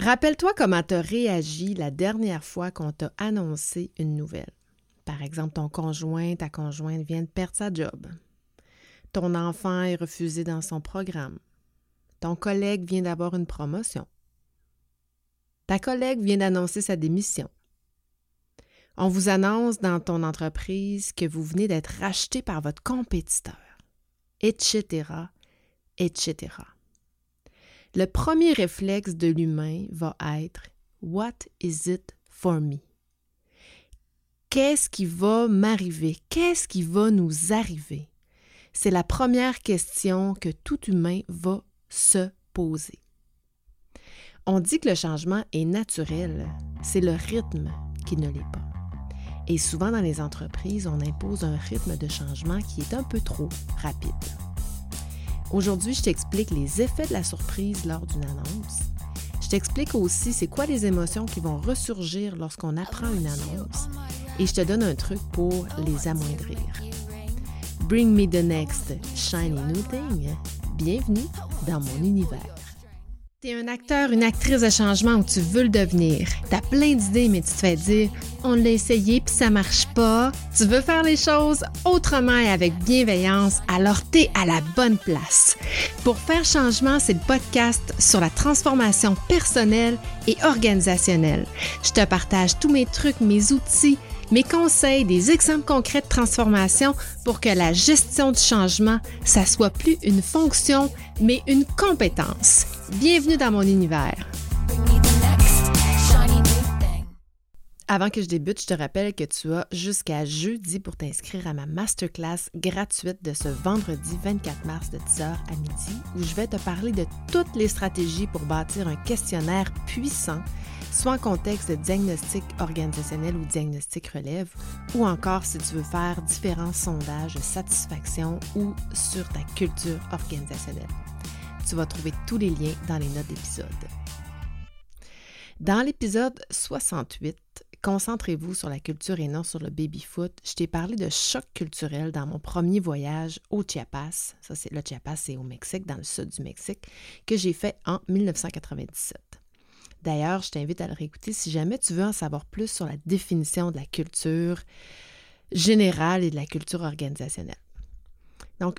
Rappelle-toi comment tu as réagi la dernière fois qu'on t'a annoncé une nouvelle. Par exemple, ton conjoint, ta conjointe vient de perdre sa job. Ton enfant est refusé dans son programme. Ton collègue vient d'avoir une promotion. Ta collègue vient d'annoncer sa démission. On vous annonce dans ton entreprise que vous venez d'être racheté par votre compétiteur, etc., etc. Le premier réflexe de l'humain va être What is it for me? Qu'est-ce qui va m'arriver? Qu'est-ce qui va nous arriver? C'est la première question que tout humain va se poser. On dit que le changement est naturel, c'est le rythme qui ne l'est pas. Et souvent dans les entreprises, on impose un rythme de changement qui est un peu trop rapide. Aujourd'hui, je t'explique les effets de la surprise lors d'une annonce. Je t'explique aussi c'est quoi les émotions qui vont ressurgir lorsqu'on apprend une annonce. Et je te donne un truc pour les amoindrir. Bring me the next shiny new thing. Bienvenue dans mon univers. T'es un acteur, une actrice de changement ou tu veux le devenir. T'as plein d'idées, mais tu te fais dire on l'a essayé puis ça marche pas. Tu veux faire les choses autrement et avec bienveillance, alors t'es à la bonne place. Pour faire changement, c'est le podcast sur la transformation personnelle et organisationnelle. Je te partage tous mes trucs, mes outils mes conseils, des exemples concrets de transformation pour que la gestion du changement, ça soit plus une fonction, mais une compétence. Bienvenue dans mon univers. Avant que je débute, je te rappelle que tu as jusqu'à jeudi pour t'inscrire à ma masterclass gratuite de ce vendredi 24 mars de 10h à midi où je vais te parler de toutes les stratégies pour bâtir un questionnaire puissant soit en contexte de diagnostic organisationnel ou diagnostic relève, ou encore si tu veux faire différents sondages de satisfaction ou sur ta culture organisationnelle. Tu vas trouver tous les liens dans les notes d'épisode. Dans l'épisode 68, Concentrez-vous sur la culture et non sur le baby-foot. Je t'ai parlé de choc culturel dans mon premier voyage au Chiapas. Ça, c'est le Chiapas, c'est au Mexique, dans le sud du Mexique, que j'ai fait en 1997. D'ailleurs, je t'invite à le réécouter si jamais tu veux en savoir plus sur la définition de la culture générale et de la culture organisationnelle. Donc,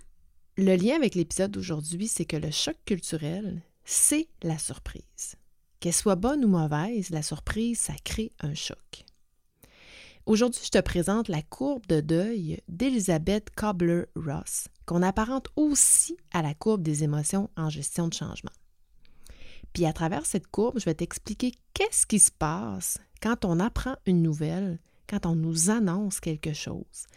le lien avec l'épisode d'aujourd'hui, c'est que le choc culturel, c'est la surprise. Qu'elle soit bonne ou mauvaise, la surprise, ça crée un choc. Aujourd'hui, je te présente la courbe de deuil d'Elizabeth Cobbler-Ross, qu'on apparente aussi à la courbe des émotions en gestion de changement. Puis à travers cette courbe, je vais t'expliquer qu'est-ce qui se passe quand on apprend une nouvelle, quand on nous annonce quelque chose,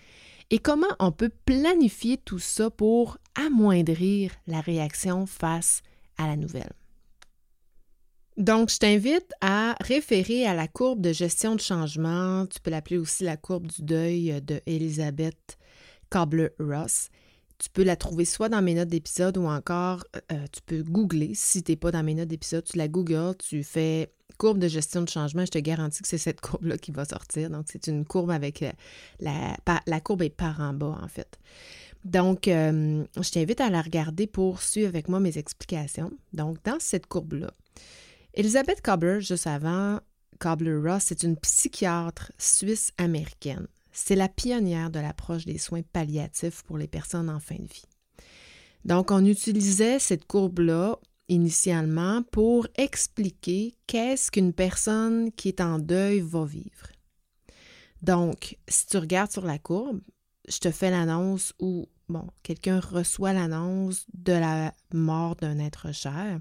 et comment on peut planifier tout ça pour amoindrir la réaction face à la nouvelle. Donc, je t'invite à référer à la courbe de gestion de changement. Tu peux l'appeler aussi la courbe du deuil de Elizabeth Cobbler-Ross. Tu peux la trouver soit dans mes notes d'épisode ou encore euh, tu peux googler. Si tu n'es pas dans mes notes d'épisode, tu la googles, tu fais courbe de gestion de changement. Je te garantis que c'est cette courbe-là qui va sortir. Donc, c'est une courbe avec euh, la, la, courbe est par en bas, en fait. Donc, euh, je t'invite à la regarder pour suivre avec moi mes explications. Donc, dans cette courbe-là, Elisabeth Cobbler, juste avant Cobbler-Ross, c'est une psychiatre suisse-américaine c'est la pionnière de l'approche des soins palliatifs pour les personnes en fin de vie. Donc, on utilisait cette courbe-là initialement pour expliquer qu'est-ce qu'une personne qui est en deuil va vivre. Donc, si tu regardes sur la courbe, je te fais l'annonce où, bon, quelqu'un reçoit l'annonce de la mort d'un être cher.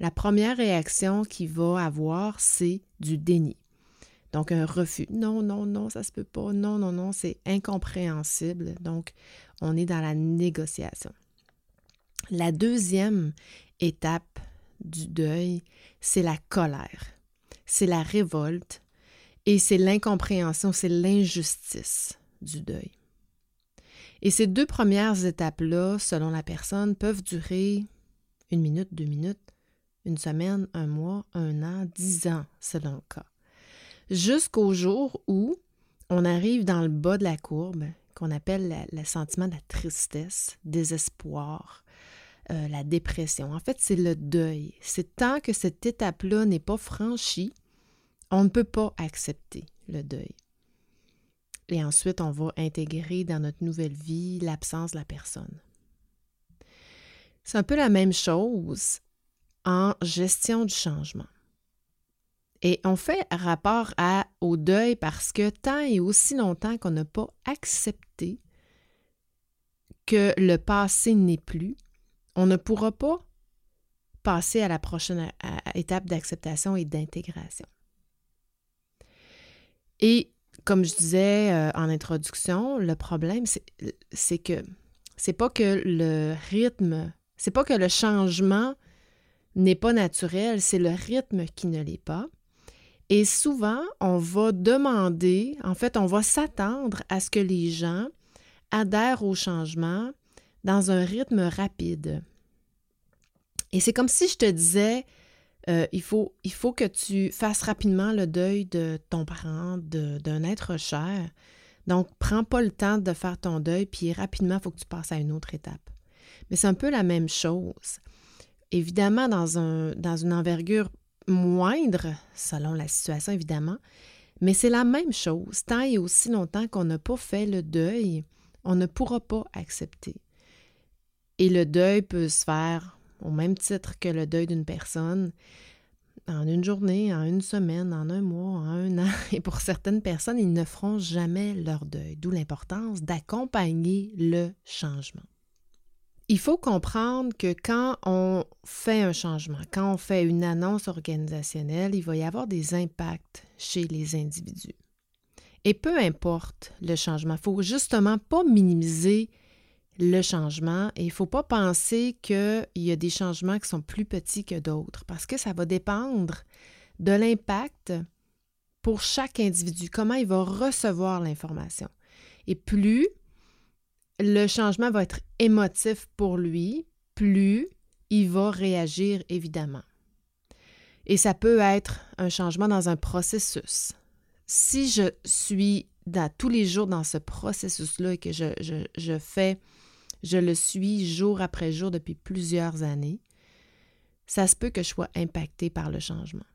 La première réaction qu'il va avoir, c'est du déni. Donc, un refus. Non, non, non, ça se peut pas. Non, non, non, c'est incompréhensible. Donc, on est dans la négociation. La deuxième étape du deuil, c'est la colère, c'est la révolte et c'est l'incompréhension, c'est l'injustice du deuil. Et ces deux premières étapes-là, selon la personne, peuvent durer une minute, deux minutes, une semaine, un mois, un an, dix ans, selon le cas jusqu'au jour où on arrive dans le bas de la courbe, qu'on appelle le sentiment de la tristesse, désespoir, euh, la dépression. En fait, c'est le deuil. C'est tant que cette étape-là n'est pas franchie, on ne peut pas accepter le deuil. Et ensuite, on va intégrer dans notre nouvelle vie l'absence de la personne. C'est un peu la même chose en gestion du changement. Et on fait rapport au deuil parce que tant et aussi longtemps qu'on n'a pas accepté que le passé n'est plus, on ne pourra pas passer à la prochaine étape d'acceptation et d'intégration. Et comme je disais euh, en introduction, le problème, c'est que c'est pas que le rythme, c'est pas que le changement n'est pas naturel, c'est le rythme qui ne l'est pas. Et souvent, on va demander, en fait, on va s'attendre à ce que les gens adhèrent au changement dans un rythme rapide. Et c'est comme si je te disais, euh, il, faut, que tu fasses rapidement le deuil de ton parent, d'un être cher. Donc, prends pas le temps de faire ton deuil, puis rapidement, il faut que tu passes à une autre étape. Mais c'est un peu la même chose. Évidemment, dans, un, dans une envergure moindre, selon la situation, évidemment, mais c'est la même chose. Tant et aussi longtemps qu'on n'a pas fait le deuil, on ne pourra pas accepter. Et le deuil peut se faire au même titre que le deuil d'une personne en une journée, en une semaine, en un mois, en un an. Et pour certaines personnes, ils ne feront jamais leur deuil, d'où l'importance d'accompagner le changement. Il faut comprendre que quand on fait un changement, quand on fait une annonce organisationnelle, il va y avoir des impacts chez les individus. Et peu importe le changement, il ne faut justement pas minimiser le changement et il ne faut pas penser qu'il y a des changements qui sont plus petits que d'autres parce que ça va dépendre de l'impact pour chaque individu, comment il va recevoir l'information. Et plus le changement va être émotif pour lui, plus il va réagir évidemment. Et ça peut être un changement dans un processus. Si je suis dans, tous les jours dans ce processus-là et que je, fais, je le suis jour après jour depuis plusieurs années, ça se peut que je sois impacté par le changement.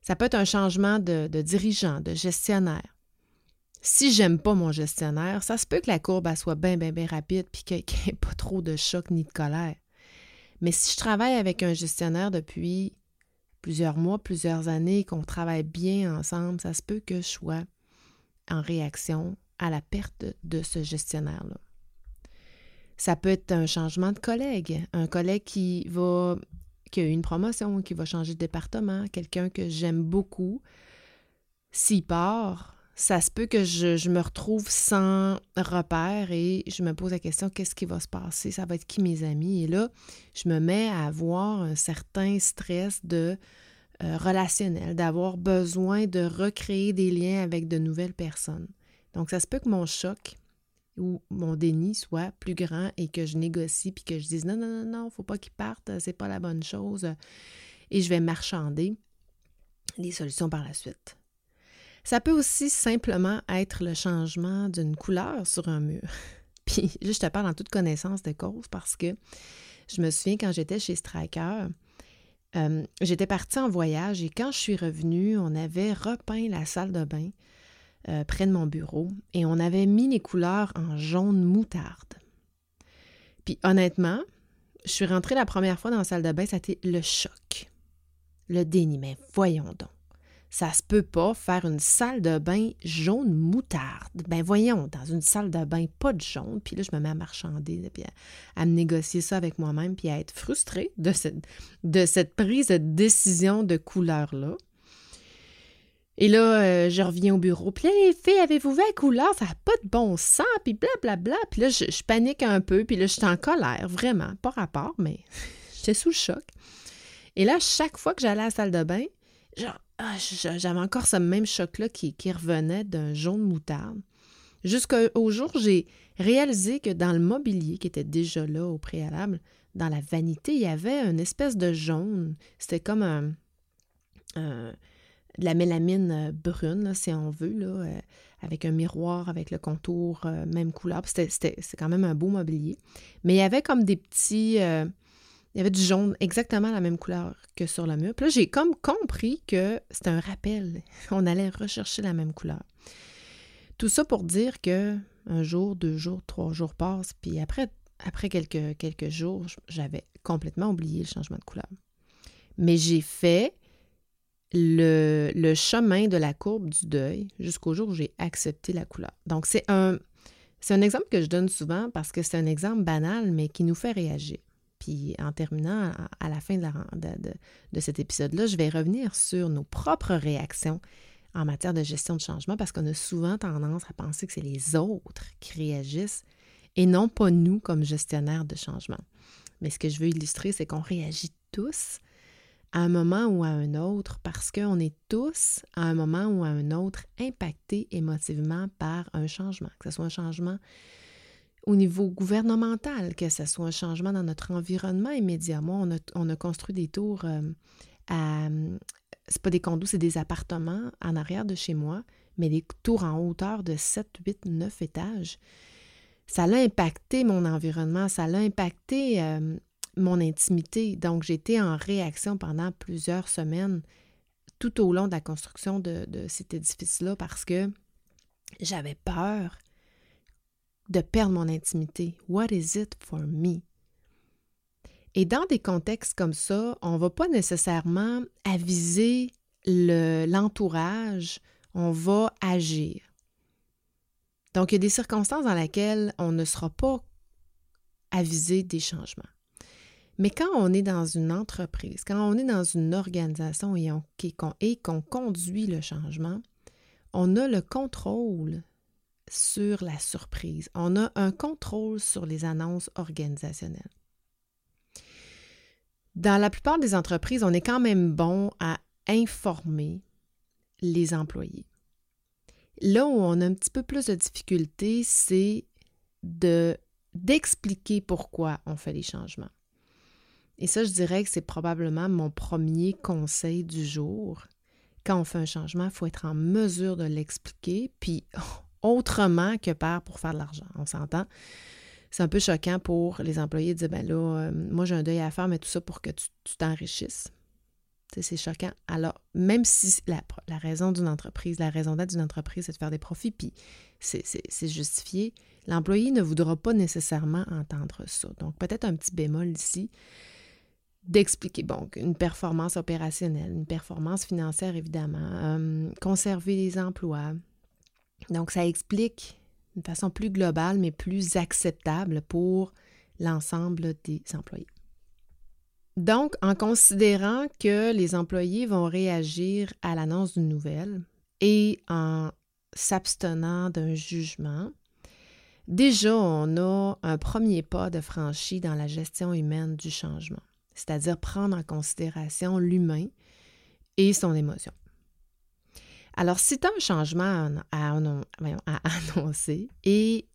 Ça peut être un changement de dirigeant, de gestionnaire si j'aime pas mon gestionnaire, ça se peut que la courbe soit bien, bien, bien rapide puis qu'il n'y ait pas trop de choc ni de colère. Mais si je travaille avec un gestionnaire depuis plusieurs mois, plusieurs années, qu'on travaille bien ensemble, ça se peut que je sois en réaction à la perte de ce gestionnaire-là. Ça peut être un changement de collègue, un collègue qui va qui a eu une promotion, qui va changer de département, quelqu'un que j'aime beaucoup. S'il part, ça se peut que je, me retrouve sans repère et je me pose la question qu'est-ce qui va se passer? Ça va être qui mes amis? Et là, je me mets à avoir un certain stress de euh, relationnel, d'avoir besoin de recréer des liens avec de nouvelles personnes. Donc, ça se peut que mon choc ou mon déni soit plus grand et que je négocie puis que je dise non, non, non, non, faut pas qu'il parte, c'est pas la bonne chose. Et je vais marchander des solutions par la suite. Ça peut aussi simplement être le changement d'une couleur sur un mur. Puis, je te parle en toute connaissance de cause parce que je me souviens quand j'étais chez Striker, euh, j'étais partie en voyage et quand je suis revenue, on avait repeint la salle de bain euh, près de mon bureau et on avait mis les couleurs en jaune moutarde. Puis honnêtement, je suis rentrée la première fois dans la salle de bain, ça a été le choc, le déni. Voyons donc. Ça se peut pas faire une salle de bain jaune moutarde. Ben voyons, dans une salle de bain, pas de jaune. Puis là, je me mets à marchander, puis à, me négocier ça avec moi-même, puis à être frustrée de cette, de cette prise de décision de couleur-là. Et là, euh, je reviens au bureau. Puis là, les filles, avez-vous vu la couleur? Ça n'a pas de bon sens. Puis blablabla. Puis là, je, je, panique un peu. Puis là, je suis en colère, vraiment. Pas rapport, mais j'étais sous le choc. Et là, chaque fois que j'allais à la salle de bain, ah, j'avais encore ce même choc-là qui, revenait d'un jaune moutarde. Jusqu'au jour j'ai réalisé que dans le mobilier qui était déjà là au préalable, dans la vanité, il y avait une espèce de jaune. C'était comme un, de la mélamine brune, si on veut, là, avec un miroir, avec le contour, même couleur. C'était quand même un beau mobilier. Mais il y avait comme des petits il y avait du jaune exactement la même couleur que sur le mur. Puis là, j'ai comme compris que c'était un rappel. On allait rechercher la même couleur. Tout ça pour dire que un jour, deux jours, trois jours passent, puis après, quelques jours, j'avais complètement oublié le changement de couleur. Mais j'ai fait le, le, chemin de la courbe du deuil jusqu'au jour où j'ai accepté la couleur. Donc, c'est un, c'est un exemple que je donne souvent parce que c'est un exemple banal, mais qui nous fait réagir. Puis en terminant, à la fin de, de, cet épisode-là, je vais revenir sur nos propres réactions en matière de gestion de changement parce qu'on a souvent tendance à penser que c'est les autres qui réagissent et non pas nous comme gestionnaires de changement. Mais ce que je veux illustrer, c'est qu'on réagit tous à un moment ou à un autre parce qu'on est tous à un moment ou à un autre impactés émotivement par un changement, que ce soit un changement au niveau gouvernemental, que ce soit un changement dans notre environnement immédiat. Moi, on a, construit des tours euh, à. C'est pas des condos, c'est des appartements en arrière de chez moi, mais des tours en hauteur de 7, 8, 9 étages. Ça l'a impacté mon environnement, ça l'a impacté euh, mon intimité. Donc, j'étais en réaction pendant plusieurs semaines tout au long de la construction de cet édifice-là parce que j'avais peur de perdre mon intimité. What is it for me? Et dans des contextes comme ça, on ne va pas nécessairement aviser l'entourage, on va agir. Donc, il y a des circonstances dans lesquelles on ne sera pas avisé des changements. Mais quand on est dans une entreprise, quand on est dans une organisation et qu'on conduit le changement, on a le contrôle sur la surprise. On a un contrôle sur les annonces organisationnelles. Dans la plupart des entreprises, on est quand même bon à informer les employés. Là où on a un petit peu plus de difficulté, c'est de d'expliquer pourquoi on fait les changements. Et ça, je dirais que c'est probablement mon premier conseil du jour. Quand on fait un changement, il faut être en mesure de l'expliquer, puis autrement que par pour faire de l'argent. On s'entend? C'est un peu choquant pour les employés de dire ben là, euh, moi j'ai un deuil à faire, mais tout ça pour que tu t'enrichisses. C'est choquant. Alors, même si la, raison d'une entreprise, la raison d'être d'une entreprise, c'est de faire des profits, puis c'est justifié, l'employé ne voudra pas nécessairement entendre ça. Donc, peut-être un petit bémol ici d'expliquer, bon, une performance opérationnelle, une performance financière, évidemment, euh, conserver les emplois, donc, ça explique d'une façon plus globale, mais plus acceptable pour l'ensemble des employés. Donc, en considérant que les employés vont réagir à l'annonce d'une nouvelle et en s'abstenant d'un jugement, déjà on a un premier pas de franchi dans la gestion humaine du changement, c'est-à-dire prendre en considération l'humain et son émotion. Alors, si tu as un changement à, annoncer et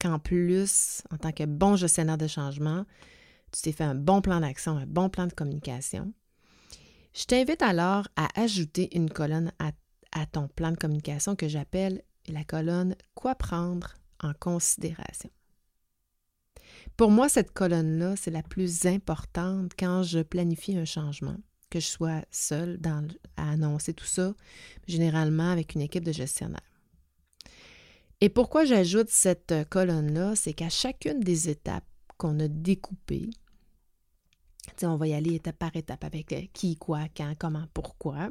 qu'en plus, en tant que bon gestionnaire de changement, tu t'es fait un bon plan d'action, un bon plan de communication, je t'invite alors à ajouter une colonne à, à ton plan de communication que j'appelle la colonne Quoi prendre en considération. Pour moi, cette colonne-là, c'est la plus importante quand je planifie un changement que je sois seule à annoncer tout ça, généralement avec une équipe de gestionnaires. Et pourquoi j'ajoute cette euh, colonne-là, c'est qu'à chacune des étapes qu'on a découpées, on va y aller étape par étape avec euh, qui, quoi, quand, comment, pourquoi,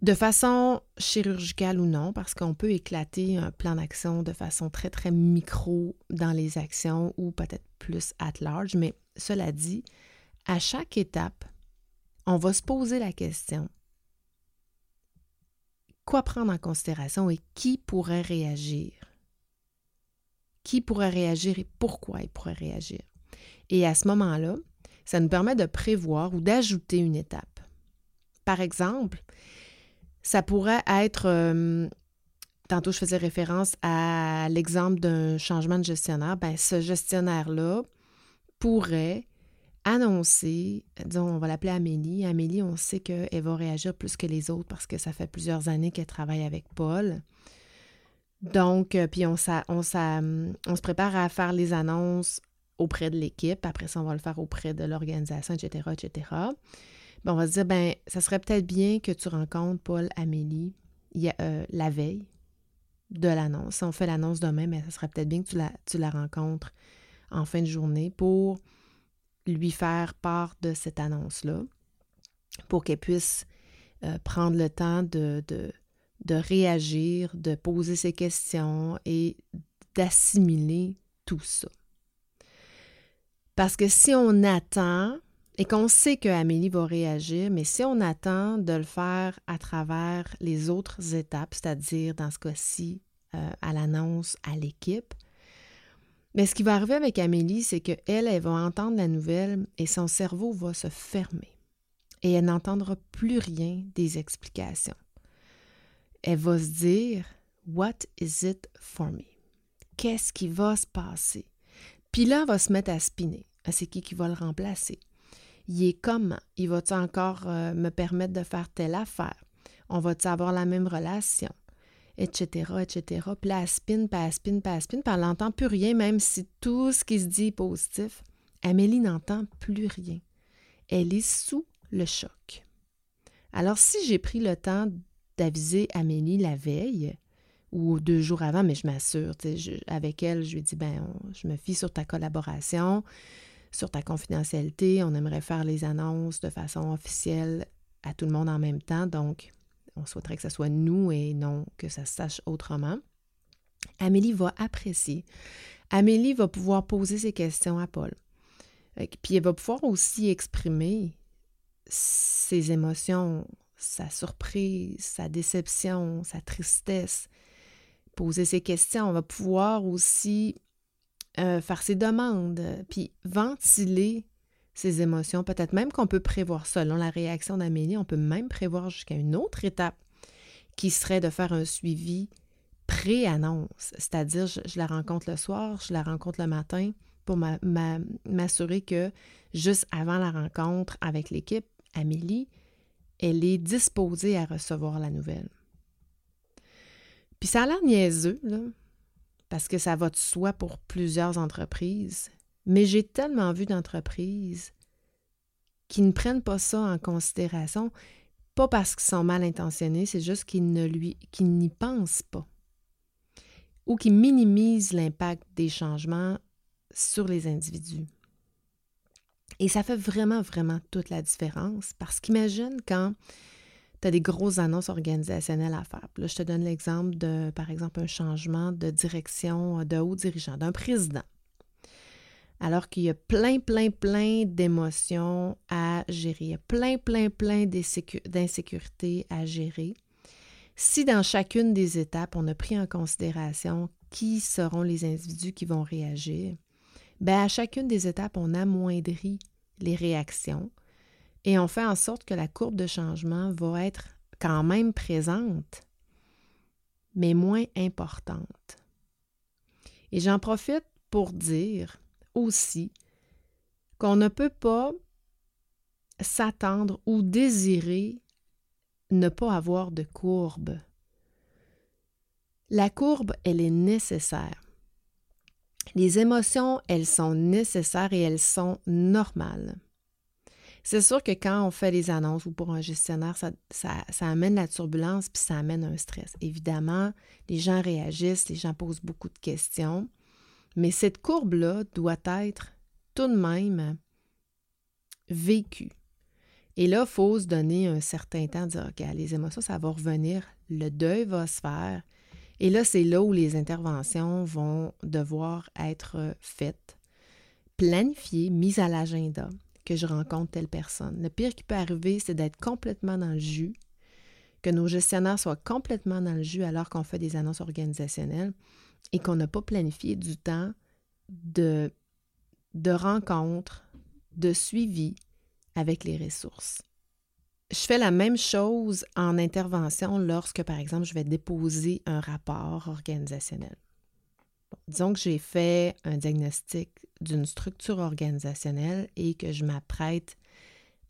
de façon chirurgicale ou non, parce qu'on peut éclater un plan d'action de façon très, très micro dans les actions ou peut-être plus at large, mais cela dit, à chaque étape, on va se poser la question quoi prendre en considération et qui pourrait réagir? Qui pourrait réagir et pourquoi il pourrait réagir? Et à ce moment-là, ça nous permet de prévoir ou d'ajouter une étape. Par exemple, ça pourrait être, euh, tantôt je faisais référence à l'exemple d'un changement de gestionnaire, ben, ce gestionnaire-là pourrait annoncer, disons, on va l'appeler Amélie. Amélie, on sait qu'elle va réagir plus que les autres parce que ça fait plusieurs années qu'elle travaille avec Paul. Donc, euh, puis on, on, on, se prépare à faire les annonces auprès de l'équipe. Après ça, on va le faire auprès de l'organisation, etc., etc. Ben, on va se dire, ben, ça serait peut-être bien que tu rencontres Paul, Amélie euh, la veille de l'annonce. On fait l'annonce demain, mais ça serait peut-être bien que tu la rencontres en fin de journée pour lui faire part de cette annonce-là, pour qu'elle puisse euh, prendre le temps de, de, réagir, de poser ses questions et d'assimiler tout ça. Parce que si on attend, et qu'on sait que Amélie va réagir, mais si on attend de le faire à travers les autres étapes, c'est-à-dire dans ce cas-ci, euh, à l'annonce, à l'équipe, mais ce qui va arriver avec Amélie, c'est qu'elle, elle va entendre la nouvelle et son cerveau va se fermer. Et elle n'entendra plus rien des explications. Elle va se dire What is it for me? Qu'est-ce qui va se passer? Puis là, elle va se mettre à spinner. Ah, c'est qui qui va le remplacer? Il est comment? Il va-tu encore euh, me permettre de faire telle affaire? On va-tu avoir la même relation? Etc., etc. Puis là, elle spin, puis elle spin, spin, n'entend plus rien, même si tout ce qui se dit est positif. Amélie n'entend plus rien. Elle est sous le choc. Alors, si j'ai pris le temps d'aviser Amélie la veille, ou deux jours avant, mais je m'assure, avec elle, je lui dis, ben, je me fie sur ta collaboration, sur ta confidentialité. On aimerait faire les annonces de façon officielle à tout le monde en même temps. Donc, on souhaiterait que ce soit nous et non que ça se sache autrement. Amélie va apprécier. Amélie va pouvoir poser ses questions à Paul. Puis elle va pouvoir aussi exprimer ses émotions, sa surprise, sa déception, sa tristesse, poser ses questions. On va pouvoir aussi euh, faire ses demandes, puis ventiler ses émotions. Peut-être même qu'on peut prévoir, selon la réaction d'Amélie, on peut même prévoir jusqu'à une autre étape qui serait de faire un suivi pré-annonce. C'est-à-dire, je, la rencontre le soir, je la rencontre le matin pour m'assurer que juste avant la rencontre avec l'équipe, Amélie, elle est disposée à recevoir la nouvelle. Puis ça a l'air niaiseux, parce que ça va de soi pour plusieurs entreprises. Mais j'ai tellement vu d'entreprises qui ne prennent pas ça en considération, pas parce qu'ils sont mal intentionnés, c'est juste qu'ils ne lui qu'ils n'y pensent pas. Ou qui minimisent l'impact des changements sur les individus. Et ça fait vraiment, vraiment toute la différence parce qu'imagine quand tu as des grosses annonces organisationnelles à faire. là, je te donne l'exemple de, par exemple, un changement de direction de haut dirigeant, d'un président. Alors qu'il y a plein, plein, plein d'émotions à gérer, il y a plein, plein, plein d'insécurités à gérer. Si dans chacune des étapes, on a pris en considération qui seront les individus qui vont réagir, bien à chacune des étapes, on amoindrit les réactions, et on fait en sorte que la courbe de changement va être quand même présente, mais moins importante. Et j'en profite pour dire aussi qu'on ne peut pas s'attendre ou désirer ne pas avoir de courbe. La courbe, elle est nécessaire. Les émotions, elles sont nécessaires et elles sont normales. C'est sûr que quand on fait les annonces ou pour un gestionnaire, ça, ça, amène la turbulence puis ça amène un stress. Évidemment, les gens réagissent, les gens posent beaucoup de questions, mais cette courbe-là doit être tout de même vécue. Et là, il faut se donner un certain temps, dire, OK, les émotions, ça va revenir, le deuil va se faire. Et là, c'est là où les interventions vont devoir être faites, planifiées, mises à l'agenda que je rencontre telle personne. Le pire qui peut arriver, c'est d'être complètement dans le jus, que nos gestionnaires soient complètement dans le jus alors qu'on fait des annonces organisationnelles et qu'on n'a pas planifié du temps de, de rencontres, de suivi avec les ressources. Je fais la même chose en intervention lorsque, par exemple, je vais déposer un rapport organisationnel. disons que j'ai fait un diagnostic d'une structure organisationnelle et que je m'apprête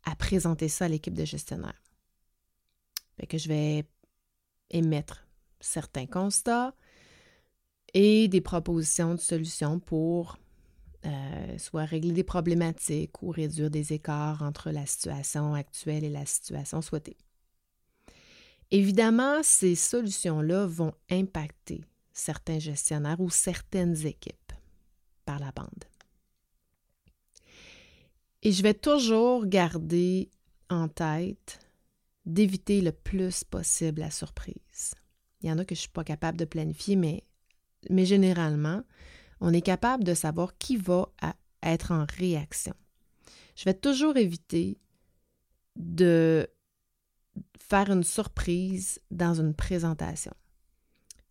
à présenter ça à l'équipe de gestionnaire. Que je vais émettre certains constats et des propositions de solutions pour euh, soit régler des problématiques ou réduire des écarts entre la situation actuelle et la situation souhaitée. Évidemment, ces solutions-là vont impacter certains gestionnaires ou certaines équipes par la bande. Et je vais toujours garder en tête d'éviter le plus possible la surprise. Il y en a que je ne suis pas capable de planifier, mais, mais généralement, on est capable de savoir qui va être en réaction. Je vais toujours éviter de faire une surprise dans une présentation.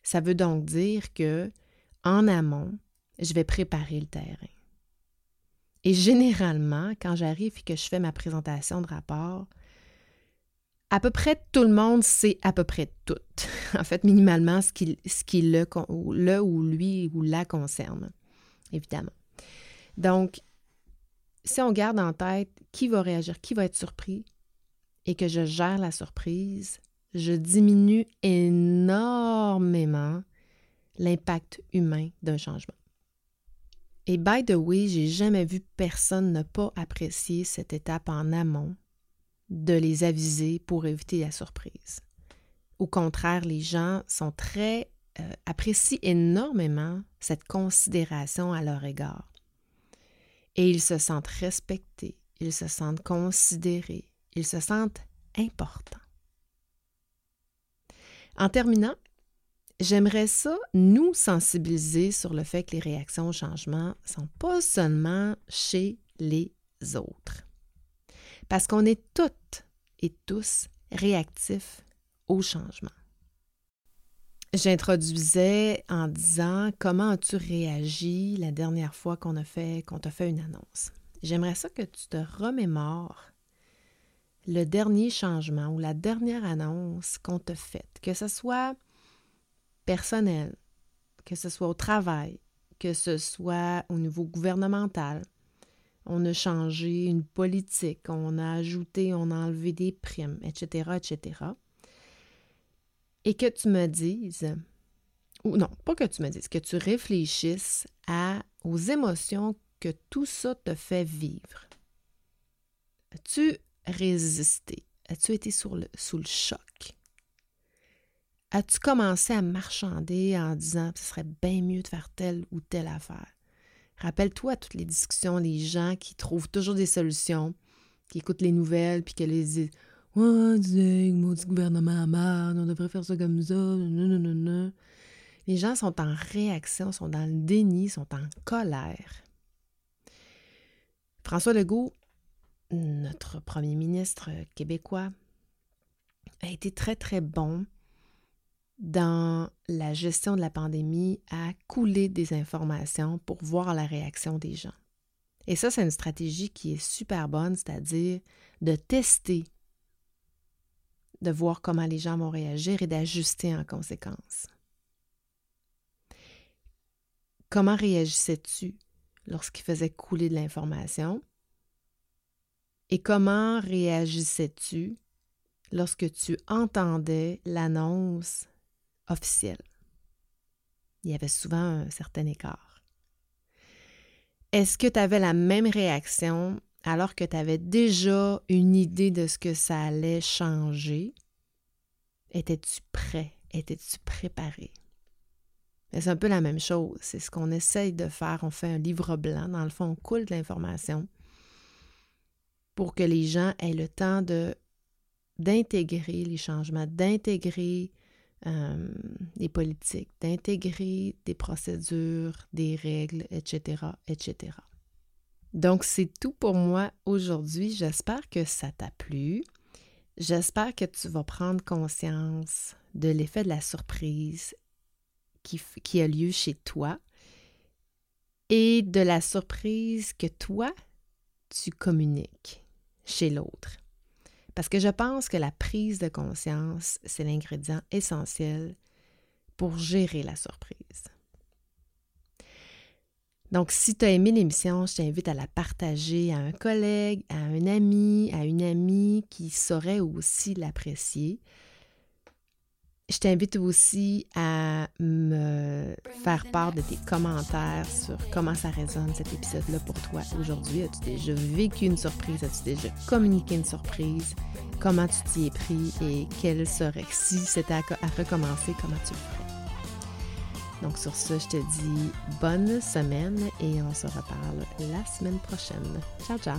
Ça veut donc dire que en amont, je vais préparer le terrain. Et généralement, quand j'arrive et que je fais ma présentation de rapport, à peu près tout le monde sait à peu près tout. en fait, minimalement, ce qui, le, le ou lui ou la concerne, évidemment. Donc, si on garde en tête qui va réagir, qui va être surpris, et que je gère la surprise, je diminue énormément l'impact humain d'un changement. Et by the way, j'ai jamais vu personne ne pas apprécier cette étape en amont de les aviser pour éviter la surprise. Au contraire, les gens sont très euh, apprécient énormément cette considération à leur égard. Et ils se sentent respectés, ils se sentent considérés, ils se sentent importants. En terminant, j'aimerais ça nous sensibiliser sur le fait que les réactions au changement sont pas seulement chez les autres. Parce qu'on est toutes et tous réactifs au changement. J'introduisais en disant comment as-tu réagi la dernière fois qu'on a fait qu'on t'a fait une annonce? J'aimerais ça que tu te remémores le dernier changement ou la dernière annonce qu'on t'a faite, que ce soit personnel, que ce soit au travail, que ce soit au niveau gouvernemental. On a changé une politique, on a ajouté, on a enlevé des primes, etc., etc. Et que tu me dises, ou non, pas que tu me dises, que tu réfléchisses aux émotions que tout ça te fait vivre. Tu résisté? As-tu été sous le choc? As-tu commencé à marchander en disant que ce serait bien mieux de faire telle ou telle affaire? Rappelle-toi toutes les discussions, les gens qui trouvent toujours des solutions, qui écoutent les nouvelles, puis qui les disent Oh, dis, maudit gouvernement à on devrait faire ça comme ça, non, Les gens sont en réaction, sont dans le déni, sont en colère. François Legault notre premier ministre québécois a été très, très bon dans la gestion de la pandémie à couler des informations pour voir la réaction des gens. Et ça, c'est une stratégie qui est super bonne, c'est-à-dire de tester, de voir comment les gens vont réagir et d'ajuster en conséquence. Comment réagissais-tu lorsqu'il faisait couler de l'information? Et comment réagissais-tu lorsque tu entendais l'annonce officielle? Il y avait souvent un certain écart. Est-ce que tu avais la même réaction alors que tu avais déjà une idée de ce que ça allait changer? Étais-tu prêt? Étais-tu préparé? C'est un peu la même chose. C'est ce qu'on essaye de faire. On fait un livre blanc. Dans le fond, on coule de l'information pour que les gens aient le temps d'intégrer les changements, d'intégrer euh, les politiques, d'intégrer des procédures, des règles, etc., etc. Donc, c'est tout pour moi aujourd'hui. J'espère que ça t'a plu. J'espère que tu vas prendre conscience de l'effet de la surprise qui a lieu chez toi et de la surprise que toi, tu communiques chez l'autre. Parce que je pense que la prise de conscience, c'est l'ingrédient essentiel pour gérer la surprise. Donc, si tu as aimé l'émission, je t'invite à la partager à un collègue, à un ami, à une amie qui saurait aussi l'apprécier. Je t'invite aussi à me faire part de tes commentaires sur comment ça résonne cet épisode-là pour toi aujourd'hui. As-tu déjà vécu une surprise? As-tu déjà communiqué une surprise? Comment tu t'y es pris? Et quelle serait, si c'était à, recommencer, comment tu le ferais? Donc sur ce, je te dis bonne semaine et on se reparle la semaine prochaine. Ciao, ciao!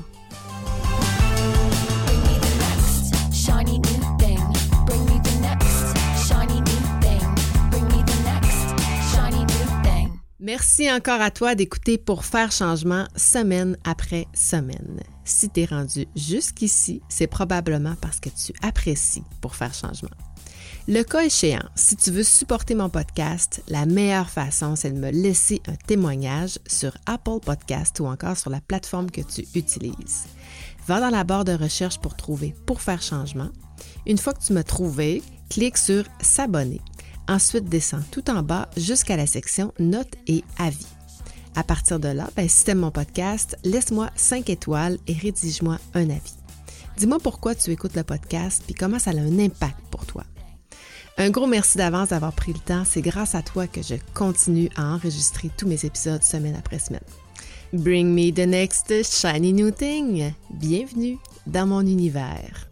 Merci encore à toi d'écouter pour faire changement semaine après semaine. Si tu es rendu jusqu'ici, c'est probablement parce que tu apprécies pour faire changement. Le cas échéant, si tu veux supporter mon podcast, la meilleure façon, c'est de me laisser un témoignage sur Apple Podcast ou encore sur la plateforme que tu utilises. Va dans la barre de recherche pour trouver Pour faire changement. Une fois que tu m'as trouvé, clique sur S'abonner Ensuite, descends tout en bas jusqu'à la section Notes et avis. À partir de là, ben, si tu aimes mon podcast, laisse-moi 5 étoiles et rédige-moi un avis. Dis-moi pourquoi tu écoutes le podcast puis comment ça a un impact pour toi. Un gros merci d'avance d'avoir pris le temps. C'est grâce à toi que je continue à enregistrer tous mes épisodes semaine après semaine. Bring me the next shiny new thing. Bienvenue dans mon univers.